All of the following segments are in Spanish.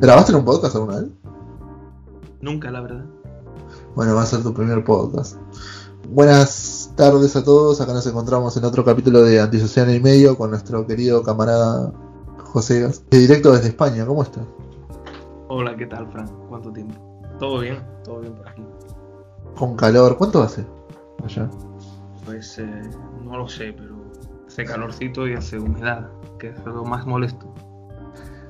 ¿Grabaste en un podcast alguna vez? Nunca, la verdad. Bueno, va a ser tu primer podcast. Buenas tardes a todos, acá nos encontramos en otro capítulo de Antisocial y Medio con nuestro querido camarada José Gas, de directo desde España, ¿cómo estás? Hola, ¿qué tal, Fran? ¿Cuánto tiempo? ¿Todo bien? ¿Todo bien por aquí? Con calor, ¿cuánto hace allá? Pues eh, no lo sé, pero hace calorcito y hace humedad, que es lo más molesto.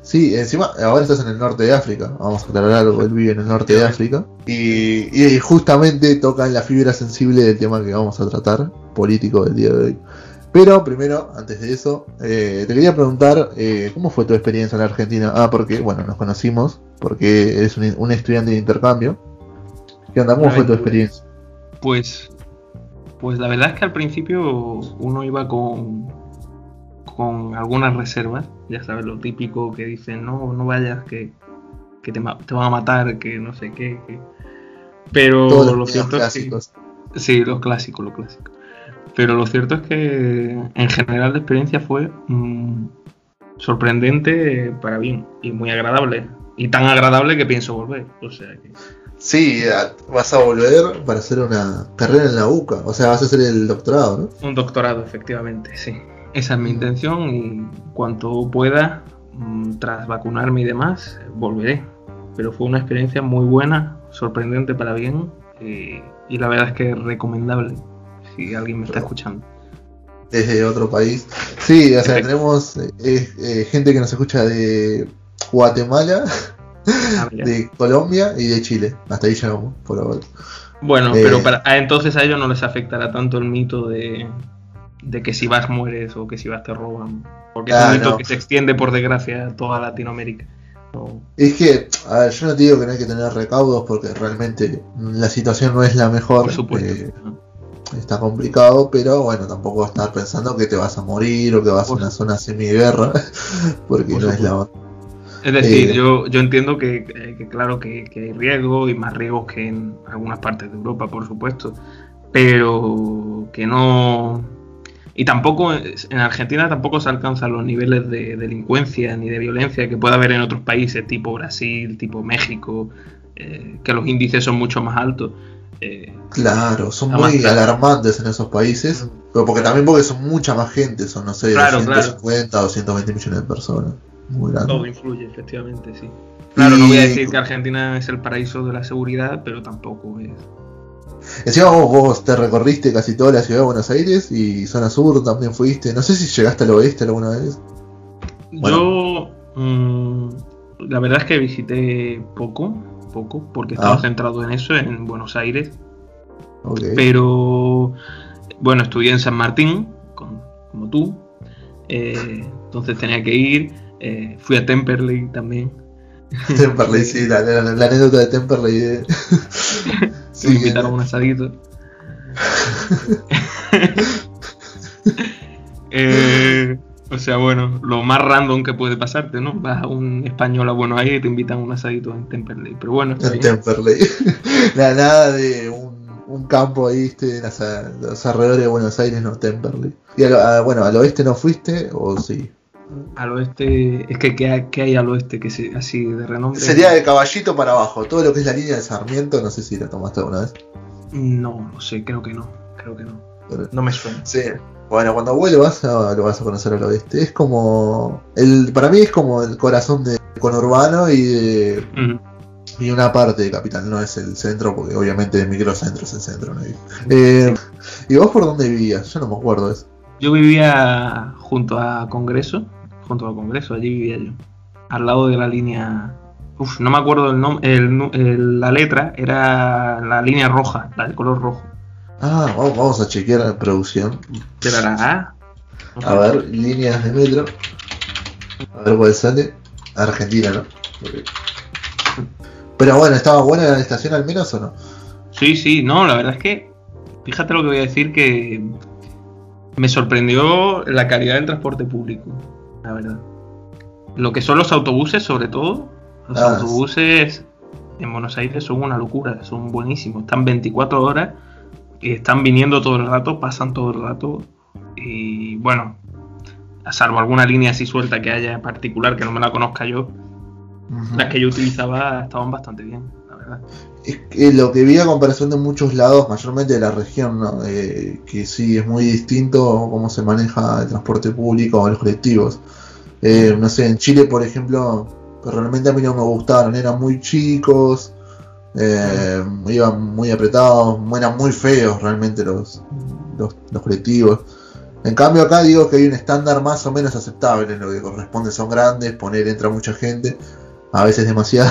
Sí, encima, ahora estás en el norte de África, vamos a aclarar algo, él vive en el norte de África, y, y justamente tocan la fibra sensible del tema que vamos a tratar, político del día de hoy. Pero primero, antes de eso, eh, te quería preguntar, eh, ¿cómo fue tu experiencia en la Argentina? Ah, porque, bueno, nos conocimos, porque eres un, un estudiante de intercambio. ¿Qué onda? ¿Cómo fue tu experiencia? Pues, pues la verdad es que al principio uno iba con, con algunas reservas, ya sabes, lo típico que dicen, no, no vayas, que, que te, van a matar, que no sé qué. que-". Pero Todos los lo cierto es que... clásicos. Sí, lo clásico, lo clásico. Pero lo cierto es que en general la experiencia fue mm, sorprendente para bien y muy agradable. Y tan agradable que pienso volver. O sea que. Sí, vas a volver para hacer una carrera en la UCA, o sea, vas a hacer el doctorado, ¿no? Un doctorado, efectivamente, sí. Esa es mi intención y cuanto pueda, mm, tras vacunarme y demás, volveré. Pero fue una experiencia muy buena, sorprendente para bien eh, y la verdad es que recomendable si alguien me está escuchando. desde otro país. Sí, o sea, Perfecto. tenemos eh, eh, gente que nos escucha de Guatemala, Ah, de Colombia y de Chile. Hasta ahí llegamos, por ahora. Bueno, Eh, pero para, ah, entonces a ellos no les afectará tanto el mito de, de que si vas mueres o que si vas te roban. Porque es Ah, un mito no. que se extiende por desgracia a toda Latinoamérica. No. Es que, a ver, yo no te digo que no hay que tener recaudos porque realmente la situación no es la mejor. Por supuesto. eh, está complicado, pero bueno, tampoco estar pensando que te vas a morir o que vas Por a una zona semiguerra, porque Por no es la supuesto. Es decir, Eh, yo, yo entiendo que, que- claro que, que hay riesgo y más riesgos que en algunas partes de Europa, por supuesto, pero que no... Y tampoco, en Argentina tampoco se alcanzan los niveles de delincuencia ni de violencia que puede haber en otros países, tipo Brasil, tipo México, eh, que los índices son mucho más altos. Eh, Claro, son muy claro. alarmantes en esos países, pero porque también porque son mucha más gente, son no sé, Claro, 250 o 220 millones de personas. Muy grande. todo influye, efectivamente, sí. Claro, no voy a decir que Argentina es el paraíso de la seguridad, pero tampoco es... Encima vos, vos te recorriste casi toda la ciudad de Buenos Aires y zona sur también fuiste. No sé si llegaste al oeste alguna vez. Yo, mm, la verdad es que visité poco, poco, porque estaba Ah. centrado en eso, en Buenos Aires. Ok. Pero, bueno, estudié en San Martín, con- como tú. eh, entonces tenía que ir. eh, fui a Temperley también. Temperley, sí, la, la- la anécdota de Temperley. De... que me invitaron a un asadito. Eh, o sea, bueno, lo más random que puede pasarte, ¿no? Vas a un español a Buenos Aires y te invitan a un asadito en Temperley. Pero bueno, está en. Temperley. nada, nada de un, un campo ahí, ¿viste? En las- los alrededores de Buenos Aires, no Temperley. Y al- a- bueno, al oeste no fuiste, o sí. Al oeste, es que ¿qué hay, qué hay al oeste que se, así de renombre? Sería de caballito para abajo. Todo lo que es la línea de Sarmiento, no sé si la tomaste alguna vez. No, no sé, creo que no, creo que no. Pero- No me suena. Sí. Bueno, cuando vuelvas a- lo vas a conocer al oeste. Es como. El, para mí es como el corazón de conurbano y de, y una parte de capital. No es el centro, porque obviamente el microcentro es el centro. ¿no? Eh, ¿Y vos por dónde vivías? Yo no me acuerdo de eso. Yo vivía junto a Congreso, junto al Congreso, allí vivía yo. Al lado de la línea. Uf, no me acuerdo el nombre. El, nu- el- la letra era la línea roja, la de color rojo. Ah, vamos, vamos a chequear la producción. ¿Era la A? No A ver, líneas de metro. A ver cuál sale. Argentina, ¿no? Pero bueno, ¿estaba buena la estación al menos o no? Sí, sí, no, la verdad es que. Fíjate lo que voy a decir que. Me sorprendió la calidad del transporte público, la verdad. Lo que son los autobuses, sobre todo. Los Ah, autobuses en Buenos Aires son una locura, son buenísimos. Están 24 horas y están viniendo todo el rato, pasan todo el rato. Y bueno, a salvo alguna línea así suelta que haya en particular que no me la conozca yo, Las que yo utilizaba estaban bastante bien. Es que lo que vi a comparación de muchos lados, mayormente de la región, ¿no? Que sí es muy distinto cómo se maneja el transporte público o los colectivos. Eh, no sé, en Chile, por ejemplo, realmente a mí no me gustaron, eran muy chicos, eh, iban muy apretados, eran muy feos realmente los, los, los colectivos. En cambio acá digo que hay un estándar más o menos aceptable en lo que corresponde, son grandes, poner entra mucha gente, a veces demasiado,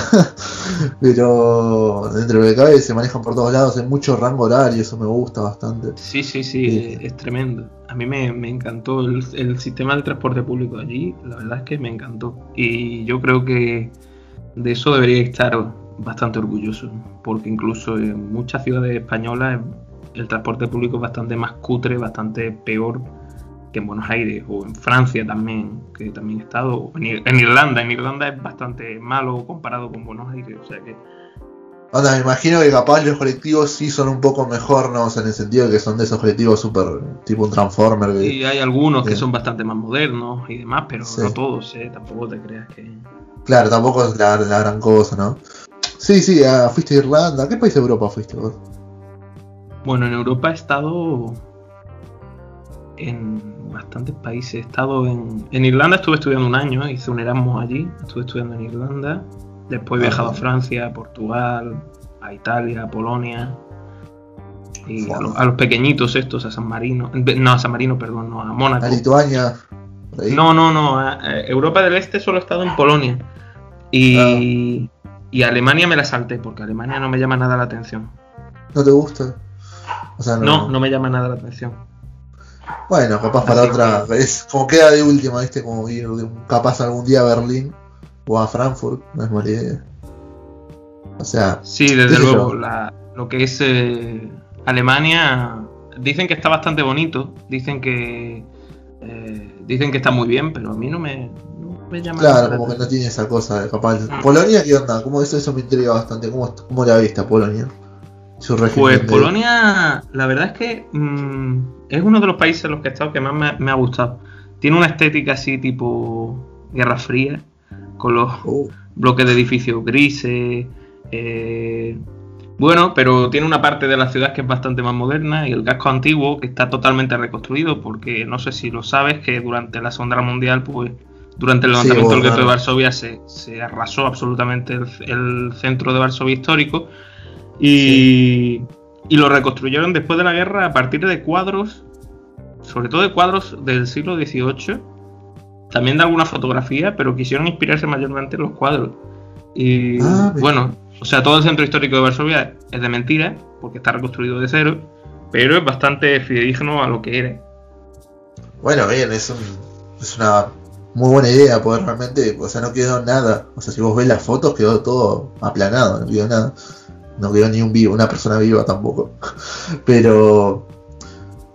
pero dentro de lo que cabe se manejan por todos lados, hay mucho rango horario, eso me gusta bastante. Sí, sí, sí, es, tremendo. A mí me, me encantó el, el, sistema de transporte público allí, la verdad es que me encantó. Y yo creo que de eso debería estar bastante orgulloso, porque incluso en muchas ciudades españolas el transporte público es bastante más cutre, bastante peor que en Buenos Aires o en Francia también, que también he estado, en, Irlanda, en Irlanda es bastante malo comparado con Buenos Aires, o sea que... Anda, me imagino que capaz los colectivos sí son un poco mejor, ¿no? O sea, en el sentido de que son de esos colectivos súper tipo un Transformer. Y hay algunos que son bastante más modernos y demás, pero no todos, ¿eh? Tampoco te creas que... Claro, tampoco es la, la gran cosa, ¿no? Sí, sí, ah, fuiste a Irlanda. ¿A qué país de Europa fuiste vos? Bueno, en Europa he estado en bastantes países. He estado en, en Irlanda, estuve estudiando un año, hice un Erasmus allí, estuve estudiando en Irlanda. Después he viajado a Francia, a Portugal, a Italia, a Polonia. Y a, los pequeñitos estos, a San Marino. No, a San Marino, perdón, no, a Mónaco. A Lituania. No, no, no. A Europa del Este solo he estado en Polonia. Y, ah. y Alemania me la salté, porque Alemania no me llama nada la atención. ¿No te gusta? O sea, no, no, no me llama nada la atención. Bueno, capaz para otra. Es como queda de última, ¿viste? Como ir capaz algún día a Berlín o a Frankfurt, no es mala idea. O sea. Sí, desde luego, la, lo que es eh, Alemania. Dicen que está bastante bonito, dicen que. Eh, dicen que está muy bien, pero a mí no me, no me llama Claro, como que no tiene esa cosa, capaz. Mm. ¿Polonia qué onda? ¿Cómo eso, eso me intriga bastante? ¿Cómo, cómo la viste a Polonia? Pues Polonia, la verdad es que mmm, es uno de los países en los que he estado que más me, me, ha gustado. Tiene una estética así tipo Guerra Fría, con los oh. bloques de edificios grises. Eh, bueno, pero tiene una parte de la ciudad que es bastante más moderna y el casco antiguo que está totalmente reconstruido porque no sé si lo sabes que durante la Segunda Guerra Mundial, pues durante el levantamiento del gueto de Varsovia se, se arrasó absolutamente el, el centro de Varsovia histórico y, y, lo reconstruyeron después de la guerra a partir de cuadros, sobre todo de cuadros del siglo XVIII, también de alguna fotografía, pero quisieron inspirarse mayormente en los cuadros. Y ah, bueno, o sea, todo el centro histórico de Varsovia es de mentira, porque está reconstruido de cero, pero es bastante fidedigno a lo que era. Bueno, bien, es, un, es una muy buena idea, poder realmente, o sea, no quedó nada. O sea, si vos ves las fotos, quedó todo aplanado, no quedó nada no quedó ni un vivo, una persona viva tampoco. Pero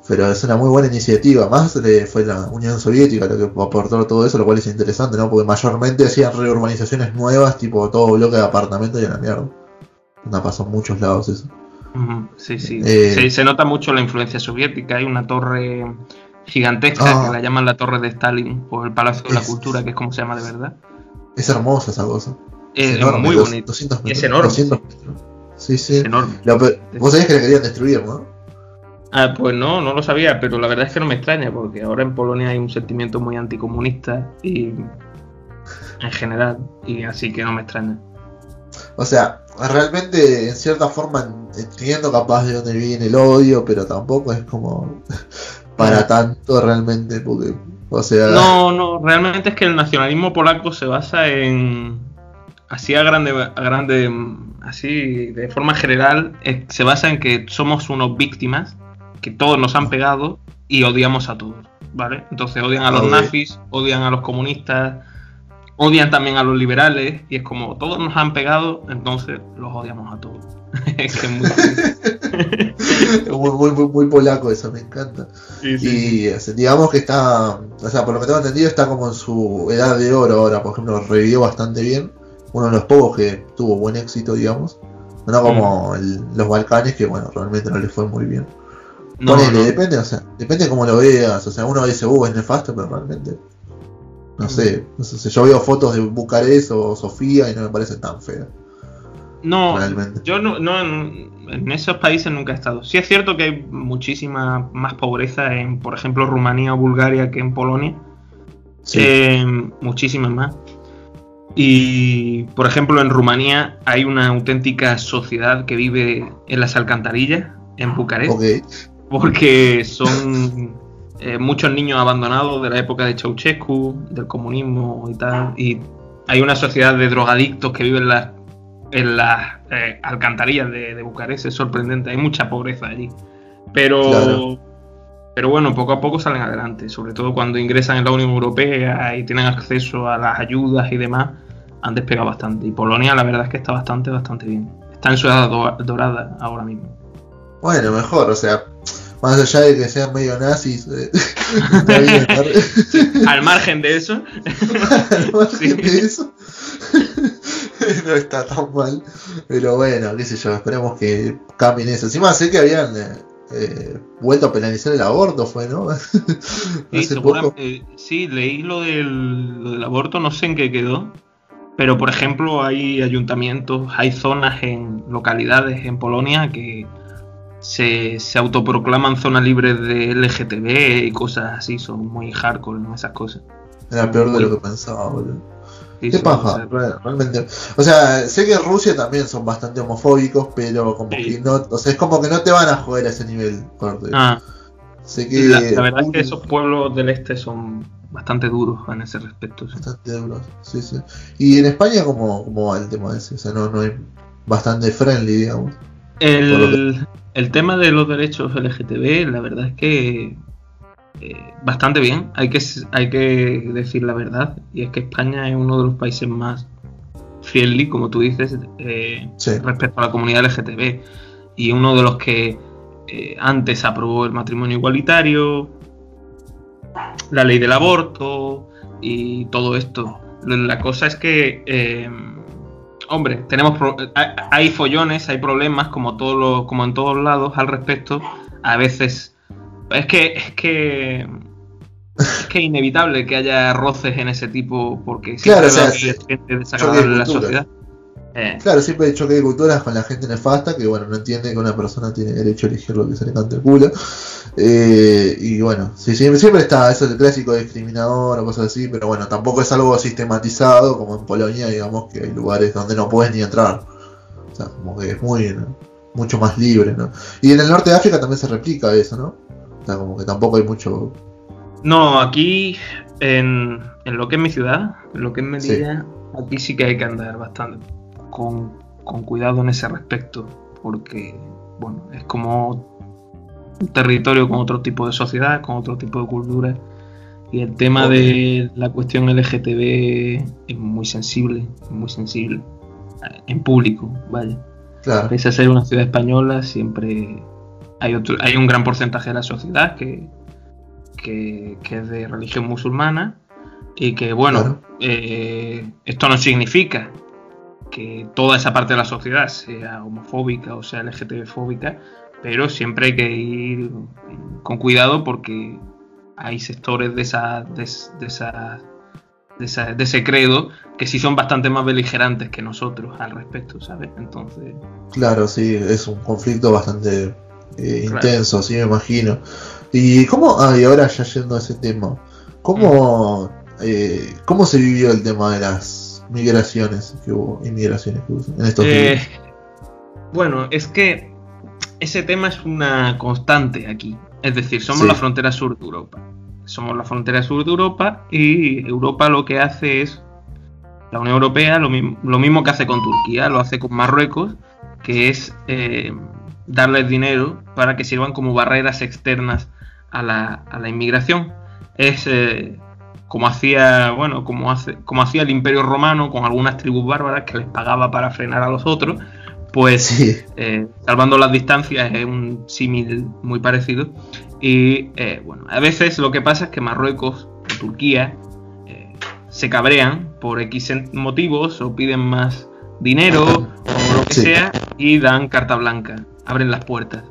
pero es una muy buena iniciativa. Más fue la Unión Soviética lo que aportó todo eso, lo cual es interesante, ¿no? Porque mayormente hacían reurbanizaciones nuevas, tipo todo bloque de apartamentos y a la mierda. No pasó en muchos lados eso. Sí, sí. Eh, se, nota mucho la influencia soviética. Hay una torre gigantesca que ah. la llaman la Torre de Stalin o el Palacio de la Cultura, que es como se llama de verdad. Es hermosa esa cosa. Es, muy bonito. es enorme. Sí, sí. enorme. vos sabías que la querían destruir, ¿no? Ah, pues no, no lo sabía, pero la verdad es que no me extraña, porque ahora en Polonia hay un sentimiento muy anticomunista y en general, y así que no me extraña. O sea, realmente en cierta forma entiendo capaz de dónde viene el odio, pero tampoco es como para tanto realmente, porque, o sea... No, no, realmente es que el nacionalismo polaco se basa en, así a grande, a grande así de forma general, se basa en que somos unos víctimas, que todos nos han pegado y odiamos a todos, ¿vale? Entonces odian a los nazis, odian a los comunistas, odian también a los liberales, y es como todos nos han pegado, entonces los odiamos a todos. es que es muy, muy, muy, muy, polaco eso, me encanta. Y digamos que está, o sea, por lo que tengo entendido, está como en su edad de oro ahora, por ejemplo, revivió bastante bien uno de los pocos que tuvo buen éxito, digamos. No como mm. los Balcanes, que bueno, realmente no le fue muy bien. No, depende, o sea, depende de cómo lo veas. O sea, uno dice, uh, es nefasto, pero realmente No sé, no sé, yo veo fotos de Bucarest o Sofía y no me parecen tan feas. No, yo no, no en, esos países nunca he estado. Sí es cierto que hay muchísima más pobreza en, por ejemplo, Rumanía o Bulgaria que en Polonia. Sí. Eh, muchísimas más. Y, por ejemplo, en Rumanía hay una auténtica sociedad que vive en las alcantarillas, en Bucarest. Porque son eh, muchos niños abandonados de la época de Ceausescu, del comunismo y tal. Y hay una sociedad de drogadictos que viven en las, en las eh, alcantarillas de, Bucarest. Es sorprendente, hay mucha pobreza allí. Pero, pero bueno, poco a poco salen adelante, sobre todo cuando ingresan en la Unión Europea y tienen acceso a las ayudas y demás han despegado bastante. Y Polonia, la verdad es que está bastante, bastante bien. Está en su edad dorada ahora mismo. Bueno, mejor, o sea, más allá de que sean medio nazis, eh, al margen de eso. al margen de eso. no está tan mal. Pero bueno, qué sé yo, esperemos que cambien eso. Encima sé que habían eh, eh, vuelto a penalizar el aborto, fue, ¿no? sí, sí, leí lo del, lo del aborto, no sé en qué quedó. Pero, por ejemplo, hay ayuntamientos, hay zonas en localidades en Polonia que se, autoproclaman zonas libres de LGTB y cosas así, son muy hardcore, ¿no? Esas cosas. Era peor de lo que pensaba, boludo. ¿Qué paja? Realmente. O sea, sé que en Rusia también son bastante homofóbicos, pero como que no, o sea, es como que no te van a joder a ese nivel, Ah. Sé que la, verdad es que esos pueblos del este son bastante duros en ese respecto. Bastante duros, sí, sí. Y en España, ¿cómo, cómo va el tema ese? O sea, no, no es bastante friendly, digamos. El, el tema de los derechos LGTB, la verdad es que eh, bastante bien. Hay que, hay que decir la verdad. Y es que España es uno de los países más friendly, como tú dices, eh, respecto a la comunidad LGTB. Y uno de los que eh, antes aprobó el matrimonio igualitario, la ley del aborto y todo esto. La cosa es que, eh, hombre, tenemos hay follones, hay problemas como todos como en todos lados al respecto. A veces es que es que es que inevitable que haya roces en ese tipo porque siempre claro, gente desagradable en la sociedad. Eh. Claro, siempre hay choque de culturas con la gente nefasta que, bueno, no entiende que una persona tiene derecho a elegir lo que se le cante el culo. Eh, y bueno, sí, siempre, siempre está eso el clásico discriminador o cosas así, pero bueno, tampoco es algo sistematizado como en Polonia, digamos, que hay lugares donde no puedes ni entrar. O sea, como que es muy, mucho más libre, ¿no? Y en el norte de África también se replica eso, ¿no? O sea, como que tampoco hay mucho... No, aquí en, en lo que es mi ciudad, en lo que es Medina, aquí sí que hay que andar bastante con, cuidado en ese respecto, porque bueno, es como territorio con otro tipo de sociedad, con otro tipo de cultura. Y el tema de la cuestión LGTB es muy sensible, muy sensible. En público, vaya. Claro. Pese a ser una ciudad española, siempre hay, otro, hay un gran porcentaje de la sociedad que, que, es de religión musulmana y que, bueno, eh, esto no significa que toda esa parte de la sociedad sea homofóbica o sea LGTB-fóbica, pero siempre hay que ir con cuidado porque hay sectores de esa, de, esa, de, ese credo que sí son bastante más beligerantes que nosotros al respecto, ¿sabes? Entonces. Claro, sí, es un conflicto bastante eh, intenso, sí me imagino. Y cómo, ah, y ahora ya yendo a ese tema, ¿cómo, mm. eh, cómo se vivió el tema de las migraciones que hubo, inmigraciones que hubo en estos eh, Bueno, es que ese tema es una constante aquí. Es decir, somos la frontera sur de Europa. Somos la frontera sur de Europa y Europa lo que hace es, la Unión Europea lo, mismo que hace con Turquía, lo hace con Marruecos, que es eh, darles dinero para que sirvan como barreras externas a la, a la inmigración. Es eh, como hacía, bueno, como, hace, como hacía el Imperio Romano con algunas tribus bárbaras que les pagaba para frenar a los otros, pues eh, salvando las distancias es un símil muy parecido. Y eh, bueno, a veces lo que pasa es que Marruecos o Turquía eh, se cabrean por X motivos o piden más dinero o lo que sea y dan carta blanca, abren las puertas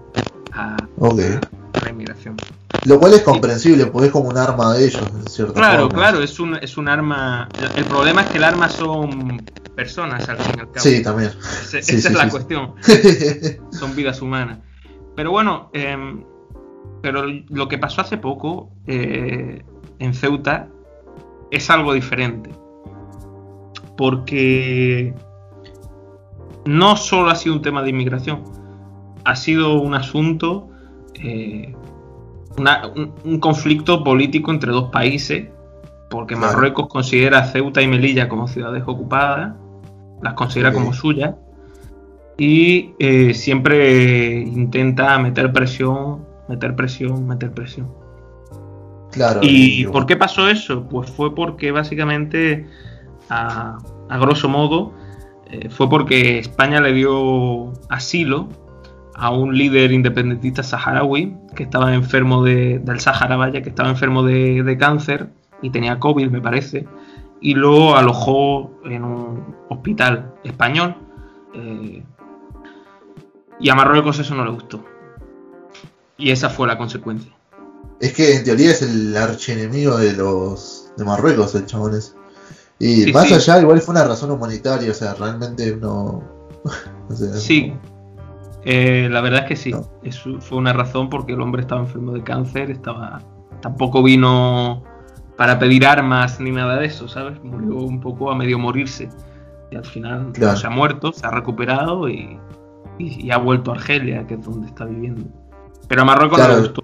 a, a la inmigración. Lo cual es comprensible, porque es como un arma de ellos, en cierta Claro, forma. claro, es un, es un arma. El problema es que el arma son personas, al fin y al cabo. Sí, también. Sí, esa sí, es la cuestión. Son vidas humanas. Pero bueno, em, pero lo que pasó hace poco eh, en Ceuta es algo diferente. Porque no solo ha sido un tema de inmigración, ha sido un asunto, eh, una- un, un conflicto político entre dos países, porque. Marruecos considera a Ceuta y Melilla como ciudades ocupadas, las considera como suyas, y eh, siempre intenta meter presión, meter presión, meter presión. Claro. ¿Y por qué pasó eso? Pues fue porque básicamente, a, a grosso modo, eh, fue porque España le dio asilo a un líder independentista saharaui que estaba enfermo de, del Sahara, vaya, que estaba enfermo de, de cáncer y tenía COVID, me parece, y lo alojó en un hospital español. eh, y a Marruecos eso no le gustó. Y esa fue la consecuencia. Es que en teoría es el archienemigo de los de Marruecos, el chabón ese. Y Sí, más sí. allá, igual fue una razón humanitaria, o sea, realmente no. no sé, Sí, eh, la verdad es que sí. No. Eso fue una razón porque el hombre estaba enfermo de cáncer, estaba tampoco vino para pedir armas ni nada de eso, ¿sabes? Murió un poco a medio morirse. Y al final Claro. no se ha muerto, se ha recuperado y, y- y ha vuelto a Argelia, que es donde está viviendo. Pero a Marruecos no Claro. le gustó.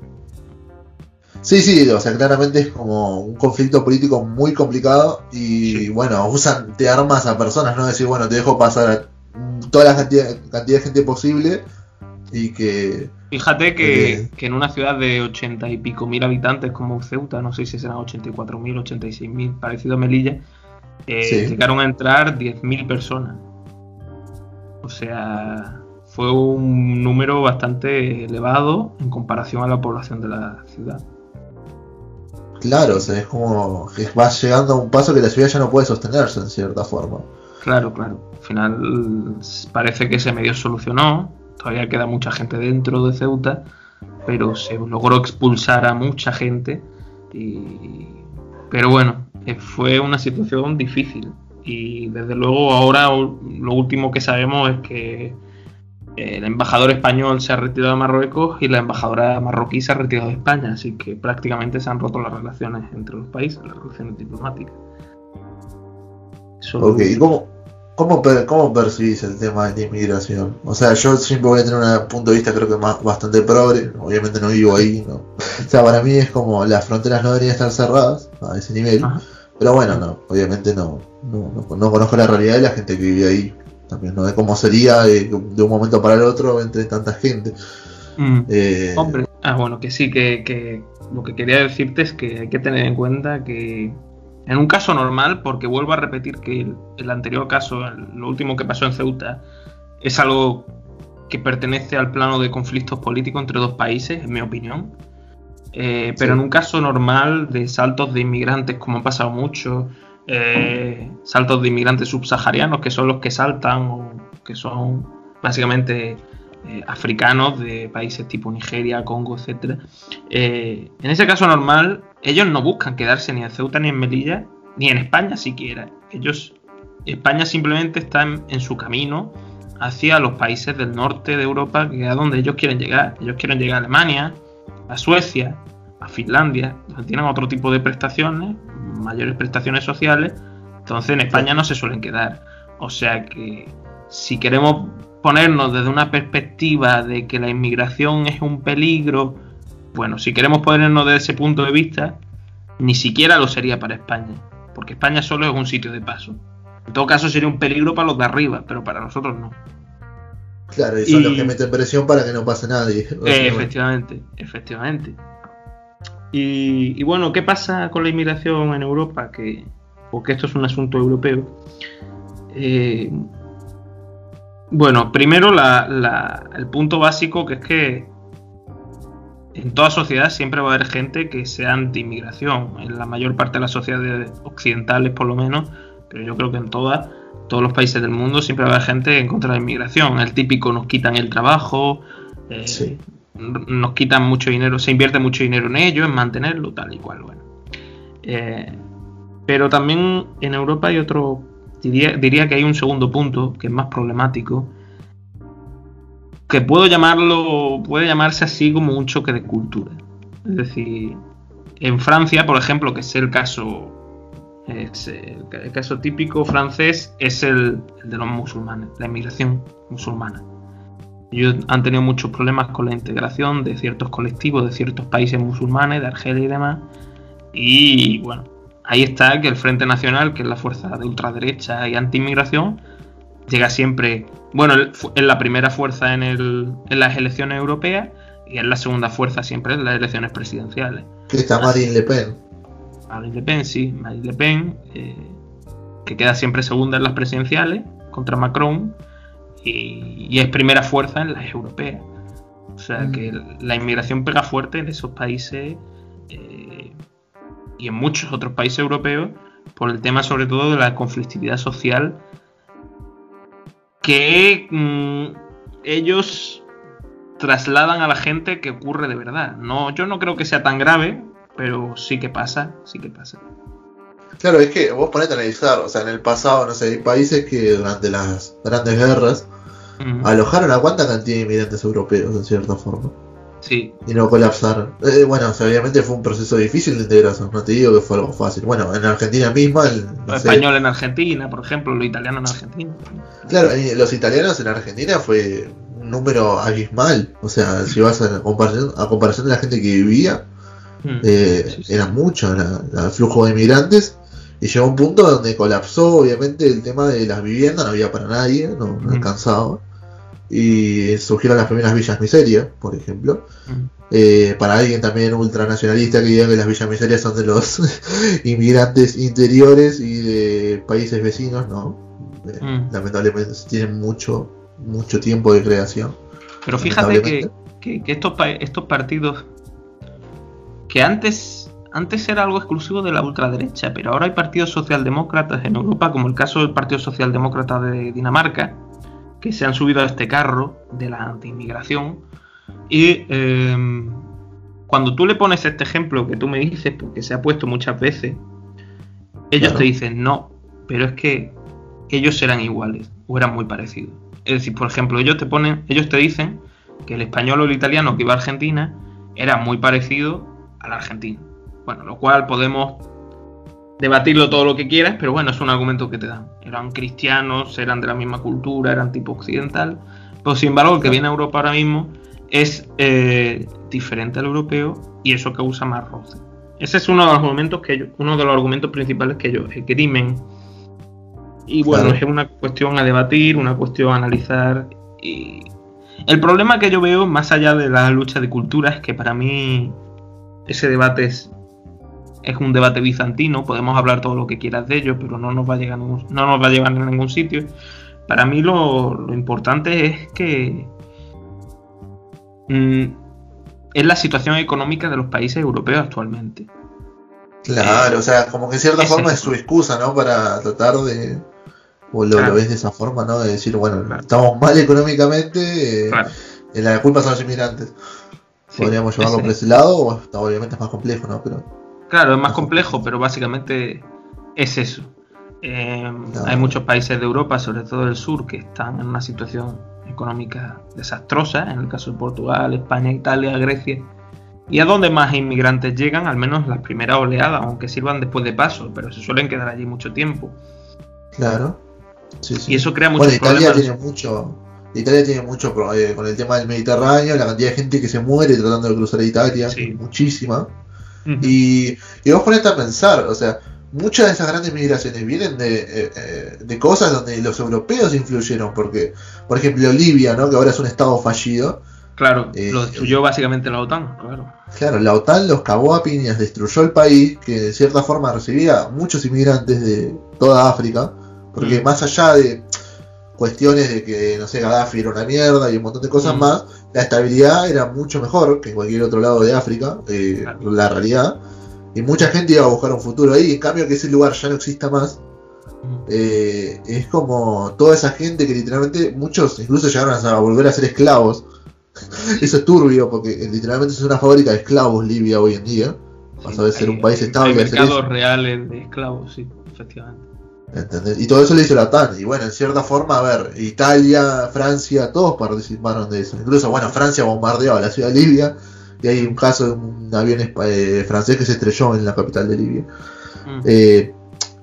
Sí, sí, o sea, claramente es como un conflicto político muy complicado y Sí. bueno, usan de armas a personas, no decir, bueno, te dejo pasar a toda la cantidad, cantidad de gente posible y que... Fíjate que, que en una ciudad de ochenta y pico mil habitantes como Ceuta, no sé si serán 84 mil, 86 mil, parecido a Melilla, eh, Sí. llegaron a entrar 10.000 personas. O sea, fue un número bastante elevado en comparación a la población de la ciudad. Claro, o sea, es como que vas llegando a un paso que la ciudad ya no puede sostenerse en cierta forma. Claro, claro. Al final parece que se medio solucionó. Todavía queda mucha gente dentro de Ceuta, pero se logró expulsar a mucha gente. Y... Pero bueno, eh, fue una situación difícil. Y desde luego ahora lo último que sabemos es que eh, el embajador español se ha retirado de Marruecos y la embajadora marroquí se ha retirado de España. Así que prácticamente se han roto las relaciones entre los países, las relaciones diplomáticas. Eso Ok, ¿y cómo, cómo, per- cómo percibís el tema de la inmigración? O sea, yo siempre voy a tener un punto de vista creo que más bastante progre, obviamente no vivo ahí, ¿no? O sea, para mí es como las fronteras no deberían estar cerradas a ese nivel, Ajá. pero bueno, no, obviamente no, no, no, no conozco la realidad de la gente que vive ahí, también no de cómo sería de, de un momento para el otro entre tanta gente. Mm. Eh, Hombre, ah, bueno, que sí, que, que lo que quería decirte es que hay que tener en cuenta que en un caso normal, porque vuelvo a repetir que el, el anterior caso, el- lo último que pasó en Ceuta, es algo que pertenece al plano de conflictos políticos entre dos países, en mi opinión. Eh, pero en un caso normal de saltos de inmigrantes, como han pasado mucho, eh, saltos de inmigrantes subsaharianos, que son los que saltan, o que son básicamente eh, africanos de países tipo Nigeria, Congo. Eh, en ese caso normal, ellos no buscan quedarse ni en Ceuta ni en Melilla, ni en España siquiera. Ellos, España simplemente está en, su camino hacia los países del norte de Europa, que es a donde ellos quieren llegar. Ellos quieren llegar a Alemania, a Suecia, a Finlandia, donde tienen otro tipo de prestaciones, mayores prestaciones sociales. Entonces en España no se suelen quedar. O sea que si queremos ponernos desde una perspectiva de que la inmigración es un peligro, bueno, si queremos ponernos desde ese punto de vista, ni siquiera lo sería para España, porque España solo es un sitio de paso. En todo caso sería un peligro para los de arriba, pero para nosotros no. claro, y son y- los que meten presión para que no pase nadie. Eh, efectivamente, efectivamente. Y, y bueno, ¿qué pasa con la inmigración en Europa? Que, porque esto es un asunto europeo. Eh, bueno, primero la- la- el punto básico que es que en toda sociedad siempre va a haber gente que sea anti-inmigración. En la mayor parte de las sociedades occidentales, por lo menos, pero yo creo que en todas, todos los países del mundo siempre va a haber gente en contra de la inmigración. El típico nos quitan el trabajo, eh, Sí. nos quitan mucho dinero, se invierte mucho dinero en ello, en mantenerlo, tal y cual, bueno. Eh, pero también en Europa hay otro, diría, diría, que hay un segundo punto que es más problemático, que puedo llamarlo, puede llamarse así como un choque de cultura. Es decir, en Francia, por ejemplo, que es el caso el caso típico francés es el, de los musulmanes, la inmigración musulmana. Ellos han tenido muchos problemas con la integración de ciertos colectivos de ciertos países musulmanes, de Argelia y demás. Y bueno, ahí está que el Frente Nacional, que es la fuerza de ultraderecha y anti-inmigración, llega siempre, bueno, es la primera fuerza en, el, en las elecciones europeas y es la segunda fuerza siempre en las elecciones presidenciales. Que está Marine Le Pen. Marine Le Pen, sí, Marine Le Pen, eh, que queda siempre segunda en las presidenciales contra Macron y, es primera fuerza en las europeas. O sea mm. que la inmigración pega fuerte en esos países eh, y en muchos otros países europeos por el tema sobre todo de la conflictividad social que mm, ellos trasladan a la gente que ocurre de verdad. No, yo no creo que sea tan grave, pero sí que pasa, sí que pasa. Claro, es que vos ponete a analizar, o sea, en el pasado, no sé, hay países que durante las grandes guerras alojaron a cuánta cantidad de inmigrantes europeos, de cierta forma. Sí. Y no colapsaron. Eh, bueno, obviamente fue un proceso difícil de integración, no te digo que fue algo fácil. Bueno, en Argentina misma... El, español en Argentina, por ejemplo, los italianos en Argentina. Claro, los italianos en Argentina fue un número abismal. O sea, si vas a comparación, a comparación de la gente que vivía, Mm. Eh, era mucho el flujo de inmigrantes y llegó un punto donde colapsó obviamente el tema de las viviendas, no había para nadie, no, mm. alcanzaba. Y surgieron las primeras villas miserias, por ejemplo. Mm. Eh, para alguien también ultranacionalista que diga que las villas miserias son de los inmigrantes interiores y de países vecinos, no. Eh, lamentablemente tienen mucho, mucho tiempo de creación. Pero fíjate que, que, estos, estos partidos que antes, antes era algo exclusivo de la ultraderecha, pero ahora hay partidos socialdemócratas en Europa, como el caso del Partido Socialdemócrata de Dinamarca, que se han subido a este carro de la anti-inmigración. Y em, cuando tú le pones este ejemplo que tú me dices, porque se ha puesto muchas veces, ellos te dicen no, pero es que ellos eran iguales o eran muy parecidos. Es decir, por ejemplo, ellos te ponen, ellos te dicen que el español o el italiano que iba a Argentina era muy parecido al argentino. Bueno, lo cual podemos debatirlo todo lo que quieras, pero bueno, es un argumento que te dan. Eran cristianos, eran de la misma cultura, eran tipo occidental. Pero sin embargo, el que viene a Europa ahora mismo es eh, diferente al europeo y eso causa más roce. Ese es uno de los argumentos que ellos, uno de los argumentos principales que ellos esgrimen. Y bueno, es una cuestión a debatir, una cuestión a analizar. Y el problema que yo veo, más allá de la lucha de cultura, es que para mí ese debate es, es un debate bizantino, podemos hablar todo lo que quieras de ello, pero no nos va a, llegar no nos va a llevar a ningún sitio. Para mí lo, importante es que mm, es la situación económica de los países europeos actualmente. Claro, o sea, como que en cierta forma es su excusa, ¿no? Para tratar de... O lo, ves de esa forma, ¿no? De decir, bueno, estamos mal económicamente, eh, la culpa son los inmigrantes. Podríamos llevarlo por ese lado, o obviamente es más complejo, ¿no? Pero, claro, es más complejo, pero básicamente es eso. Eh, hay muchos países de Europa, sobre todo del sur, que están en una situación económica desastrosa, en el caso de Portugal, España, Italia, Grecia. Y a donde más inmigrantes llegan, al menos las primeras oleadas, aunque sirvan después de paso, pero se suelen quedar allí mucho tiempo. Claro. Y eso crea muchos bueno, Italia Tiene mucho, Italia tiene mucho eh, con el tema del Mediterráneo, la cantidad de gente que se muere tratando de cruzar Italia, muchísima. Y, y, vos ponete a pensar, o sea, muchas de esas grandes migraciones vienen de, eh, eh, de cosas donde los europeos influyeron, porque, por ejemplo, Libia, ¿no? que ahora es un estado fallido. Claro, lo destruyó básicamente la OTAN, claro. Claro, la OTAN los cagó a piñas, destruyó el país, que de cierta forma recibía muchos inmigrantes de toda África, porque más allá de cuestiones de que, no sé, Gaddafi era una mierda y un montón de cosas mm. más, la estabilidad era mucho mejor que en cualquier otro lado de África, eh, la realidad, y mucha gente iba a buscar un futuro ahí, en cambio que ese lugar ya no exista más, mm. eh, es como toda esa gente que literalmente, muchos incluso llegaron a volver a ser esclavos Eso es turbio porque literalmente es una fábrica de esclavos Libia hoy en día. Pasó de ser un país estable. Hay mercados reales de esclavos, sí, efectivamente. ¿Entendés? Y todo eso lo hizo la OTAN. Y bueno, en cierta forma, a ver, Italia, Francia, todos participaron de eso. Incluso, bueno, Francia bombardeó a la ciudad de Libia. Y hay un caso de un avión eh, francés que se estrelló en la capital de Libia. Mm. Eh,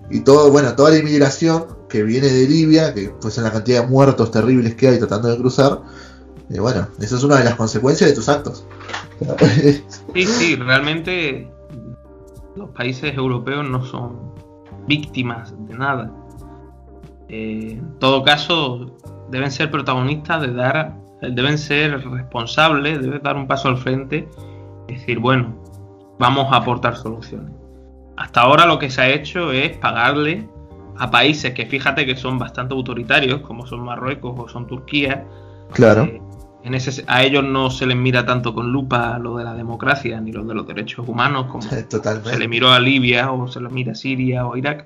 y todo, bueno, toda la inmigración que viene de Libia, que pues en la cantidad de muertos terribles que hay tratando de cruzar, y bueno, eso es una de las consecuencias de tus actos. sí, sí, realmente los países europeos no son víctimas de nada. Eh, en todo caso, deben ser protagonistas de dar, deben ser responsables, deben dar un paso al frente y decir, bueno, vamos a aportar soluciones. Hasta ahora lo que se ha hecho es pagarle a países que fíjate que son bastante autoritarios, como son Marruecos o son Turquía. Claro. Eh, en ese, a ellos no se les mira tanto con lupa lo de la democracia ni lo de los derechos humanos como se le miró a Libia o se le mira a Siria o a Irak.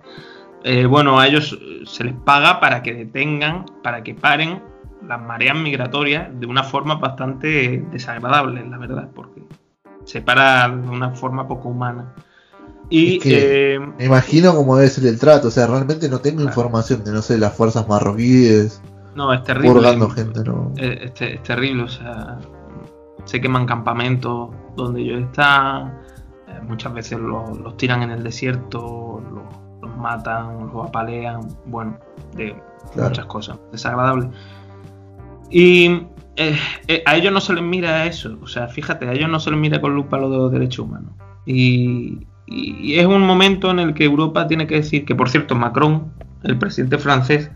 Eh, bueno, a ellos se les paga para que detengan, para que paren las mareas migratorias de una forma bastante desagradable, la verdad, porque se para de una forma poco humana. Y eh, me imagino cómo debe ser el trato, o sea, realmente no tengo información de, no sé, las fuerzas marroquíes. No, es terrible. gente, ¿no? Es, terrible, o sea, se queman campamentos donde ellos están, eh, muchas veces los, tiran en el desierto, los, matan, los apalean, bueno, de muchas cosas desagradables. Y eh, a ellos no se les mira eso, o sea, fíjate, a ellos no se les mira con lupa lo de los derechos humanos. Y, y, es un momento en el que Europa tiene que decir que, por cierto, Macron, el presidente francés,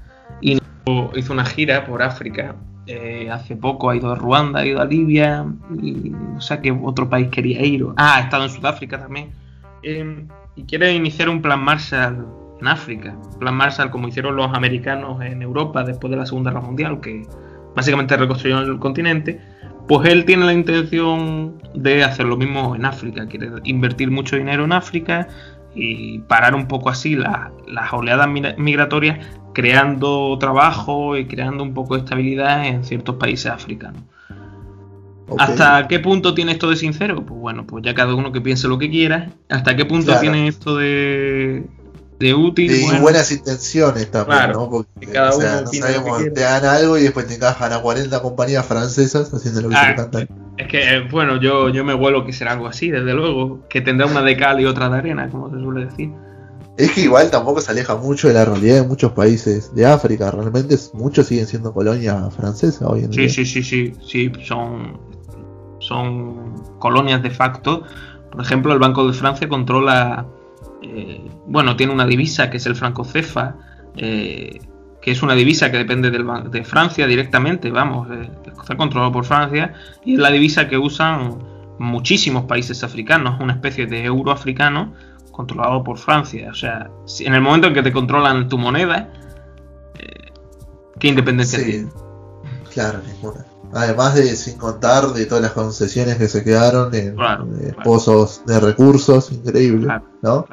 hizo una gira por África. Eh, hace poco ha ido a Ruanda, ha ido a Libia, y no sé a qué otro país quería ir. Ah, ha estado en Sudáfrica también. Em, y quiere iniciar un plan Marshall en África. Plan Marshall como hicieron los americanos en Europa después de la Segunda Guerra Mundial, que básicamente reconstruyeron el continente pues él tiene la intención de hacer lo mismo en África, quiere invertir mucho dinero en África y parar un poco así las oleadas migratorias, creando trabajo y creando un poco de estabilidad en ciertos países africanos. ¿Hasta qué punto tiene esto de sincero? Pues bueno, pues ya cada uno que piense lo que quiera. ¿Hasta qué punto tiene esto de, de útil. Y buenas intenciones también, ¿no? Porque cada uno no sabemos, te dan algo y después te encajan a 40 compañías francesas haciendo lo que ah, se Es que, eh, bueno, yo, yo me vuelo que será algo así, desde luego, que tendrá una de cal y otra de arena, como se suele decir. Es que igual tampoco se aleja mucho de la realidad de muchos países de África, realmente muchos siguen siendo colonia francesa hoy en sí, día. Sí, sí, sí, sí, son, son colonias de facto. Por ejemplo, el Banco de Francia controla eh, bueno, tiene una divisa que es el franco cefa, eh, que es una divisa que depende de Francia directamente, vamos, eh, está controlado por Francia, y es la divisa que usan muchísimos países africanos, una especie de euro africano controlado por Francia. O sea, en el momento en que te controlan tu moneda, ¿qué independencia sí, Claro, ninguna. Además de, sin contar, de todas las concesiones que se quedaron en pozos de recursos, increíble, ¿no?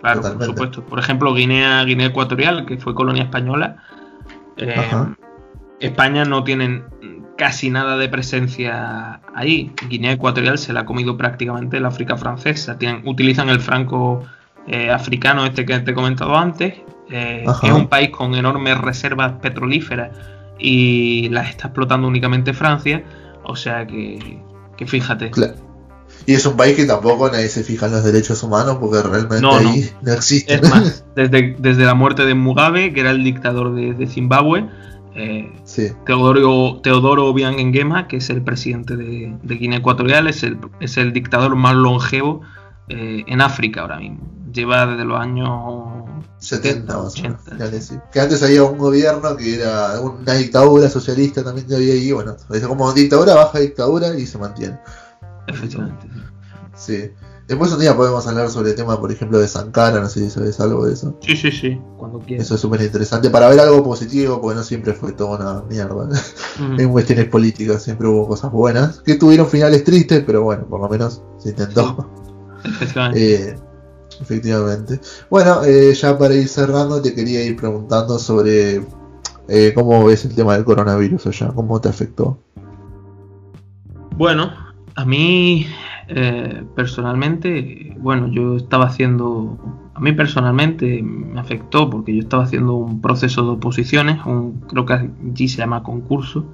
Claro, por supuesto. Por ejemplo, Guinea, Guinea Ecuatorial, que fue colonia española. Eh, España no tiene casi nada de presencia ahí. Guinea Ecuatorial se la ha comido prácticamente la África francesa. Tienen, utilizan el franco eh, africano, este que te he comentado antes, eh, es un país con enormes reservas petrolíferas y las está explotando únicamente Francia. O sea que, que fíjate. Y es un país que tampoco nadie se fija en los derechos humanos porque realmente ahí no, existe. Es más, desde, desde la muerte de Mugabe, que era el dictador de, Zimbabue, eh, Teodoro, Teodoro que es el presidente de, Guinea Ecuatorial, es el, es el dictador más longevo eh, en África ahora mismo. Lleva desde los años 70 80. Que antes había un gobierno que era una dictadura socialista también que había ahí. Bueno, como dictadura, baja dictadura y se mantiene. Efectivamente. Sí. Después un día podemos hablar sobre el tema, por ejemplo, de Sankara, no sé si sabes algo de eso. Sí, sí, sí, cuando quieras. Eso es súper interesante para ver algo positivo, porque no siempre fue toda una mierda. en cuestiones políticas siempre hubo cosas buenas, que tuvieron finales tristes, pero bueno, por lo menos se intentó. Efectivamente. Eh, efectivamente. Bueno, eh, ya para ir cerrando, te quería ir preguntando sobre eh, cómo ves el tema del coronavirus allá, cómo te afectó. Bueno, a mí eh, personalmente, bueno, yo estaba haciendo, a mí personalmente me afectó porque yo estaba haciendo un proceso de oposiciones, un, creo que allí se llama concurso,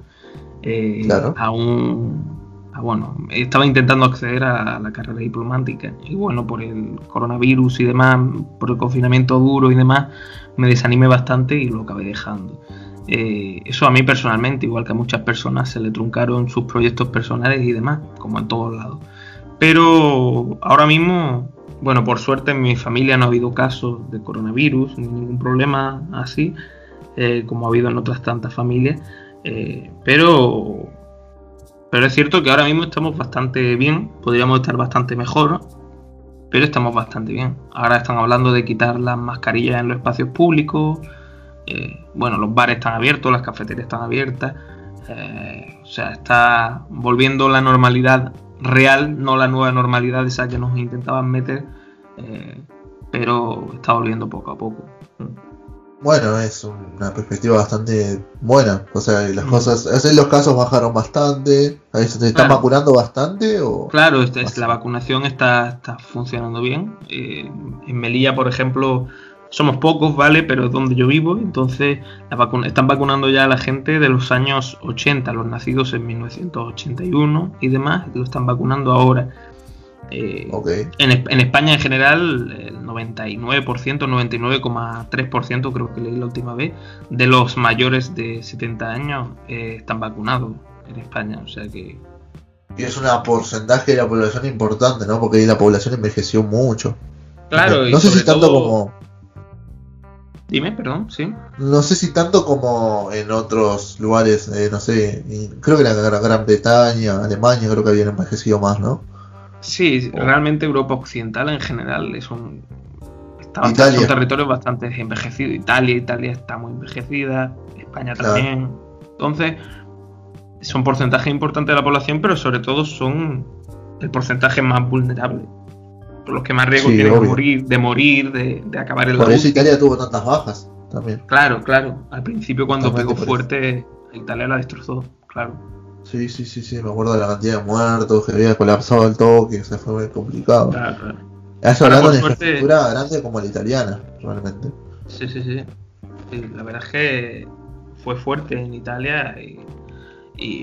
eh, a un, bueno, estaba intentando acceder a la carrera diplomática y bueno, por el coronavirus y demás, por el confinamiento duro y demás, me desanimé bastante y lo acabé dejando. Eh, eso a mí personalmente, igual que a muchas personas, se le truncaron sus proyectos personales y demás, como en todos lados. Pero ahora mismo, bueno, por suerte en mi familia no ha habido casos de coronavirus, ni ningún problema así, eh, como ha habido en otras tantas familias. Eh, pero, pero es cierto que ahora mismo estamos bastante bien, podríamos estar bastante mejor, pero estamos bastante bien. Ahora están hablando de quitar las mascarillas en los espacios públicos. Eh, bueno, los bares están abiertos, las cafeterías están abiertas. o sea, está volviendo la normalidad real, no la nueva normalidad esa que nos intentaban meter, eh, pero está volviendo poco a poco. Bueno, es una perspectiva bastante buena. O sea, las mm. cosas, los casos bajaron bastante. ¿Se están vacunando bastante? O claro, este, la vacunación está, está funcionando bien. Eh, en Melilla, por ejemplo, somos pocos, ¿vale? Pero es donde yo vivo, entonces están vacunando ya a la gente de los años 80, los nacidos en 1981 y demás, lo están vacunando ahora. Eh, en, España en general, el 99%, 99,3% creo que leí la última vez, de los mayores de 70 años eh, están vacunados en España, o sea que... Y es un porcentaje de la población importante, ¿no? Porque la población envejeció mucho. Claro, no, sé si tanto como Dime, perdón, sí. No sé si tanto como en otros lugares, eh, no sé, creo que la Gran Bretaña, Alemania, creo que habían envejecido más, ¿no? Sí, realmente Europa Occidental en general es un, está bastante, un territorio bastante envejecido. Italia, Italia está muy envejecida, España también. Entonces, son porcentaje importante de la población, pero sobre todo son el porcentaje más vulnerable los que más riesgo tienen de morir, de morir, de, acabar en la Por eso Italia tuvo tantas bajas también. Claro, claro. Al principio cuando pegó fuerte, Italia la destrozó, claro. Sí, sí, sí, sí, me acuerdo de la cantidad de muertos, que había colapsado el toque, se fue muy complicado. Claro, claro. Eso hablando de infraestructura grande como la italiana, realmente. Sí, sí, sí, sí. La verdad es que fue fuerte en Italia y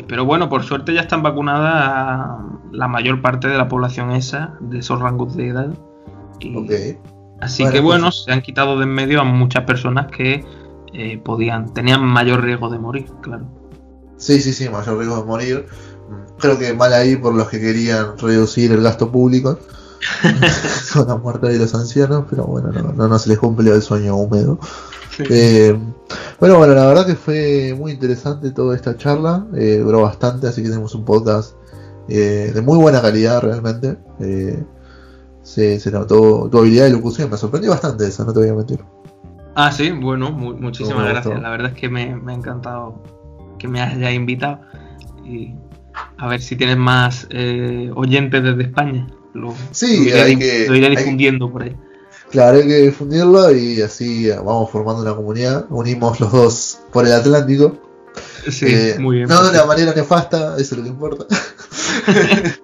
pero bueno, por suerte ya están vacunadas la mayor parte de la población esa, de esos rangos de edad. Así que bueno, pues- se han quitado de en medio a muchas personas que eh, podían, tenían mayor riesgo de morir, claro. Sí, sí, sí, mayor riesgo de morir. Creo que mal ahí por los que querían reducir el gasto público con la muerte de los ancianos, pero bueno, no, no, se les cumple el sueño húmedo. Eh, bueno, bueno, la verdad que fue muy interesante toda esta charla, eh, duró bastante, así que tenemos un podcast eh, de muy buena calidad realmente. Eh, se, notó tu habilidad de locución, me sorprendió bastante eso, no te voy a mentir. Ah, sí, bueno, muchísimas gracias. La verdad es que me, ha encantado que me hayas invitado. Y a ver si tienes más oyentes desde España. Lo, sí, lo iré difundiendo por ahí. Claro, hay que difundirlo y así vamos formando una comunidad. Unimos los dos por el Atlántico. Sí, eh, muy bien. No de una manera nefasta, eso es lo que importa.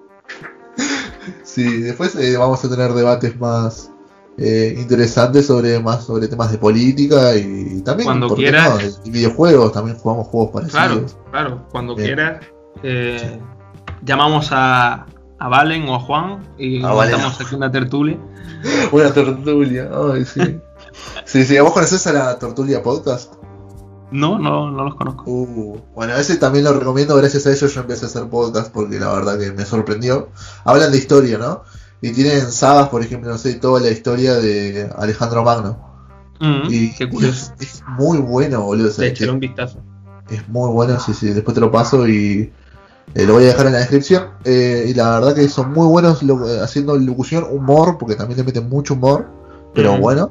sí, después eh, vamos a tener debates más eh, interesantes sobre más sobre temas de política y también cuando quieras y videojuegos, también jugamos juegos parecidos. Claro, claro, cuando quieras llamamos a, a Valen o a Juan y montamos aquí una tertulia. Una tertulia, ay, sí. sí, sí, ¿vos conocés a la Tortulia Podcast? No, no, no los conozco. Uh, bueno, ese también lo recomiendo, gracias a ellos yo empecé a hacer podcast porque la verdad que me sorprendió. Hablan de historia, ¿no? Y tienen sagas, por ejemplo, no sé, toda la historia de Alejandro Magno. Mm, y qué curioso. Es, muy bueno, boludo. Te un vistazo. Es muy bueno, sí, sí, después te lo paso y eh, lo voy a dejar en la descripción. Eh, y la verdad que son muy buenos haciendo locución, humor, porque también le meten mucho humor, pero bueno.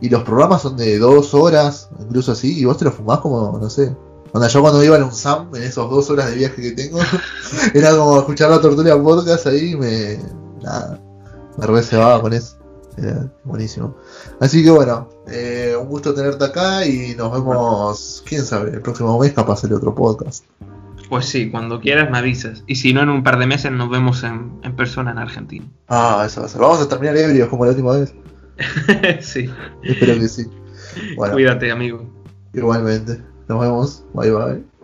Y los programas son de dos horas, incluso así, y vos te lo fumás como, no sé. Cuando yo cuando iba en un SAM, en esos dos horas de viaje que tengo, era como escuchar la tortura podcast ahí y me. Nada, me reservaba con eso. Era buenísimo. Así que bueno, eh, un gusto tenerte acá y nos vemos, quién sabe, el próximo mes capaz el otro podcast. Pues sí, cuando quieras me avisas. Y si no, en un par de meses nos vemos en, en persona en Argentina. Ah, eso va a ser. Vamos a terminar ebrios como la última vez. sí. Espero que sí. Bueno, Cuídate, amigo. igualmente. Nos vemos. Bye bye.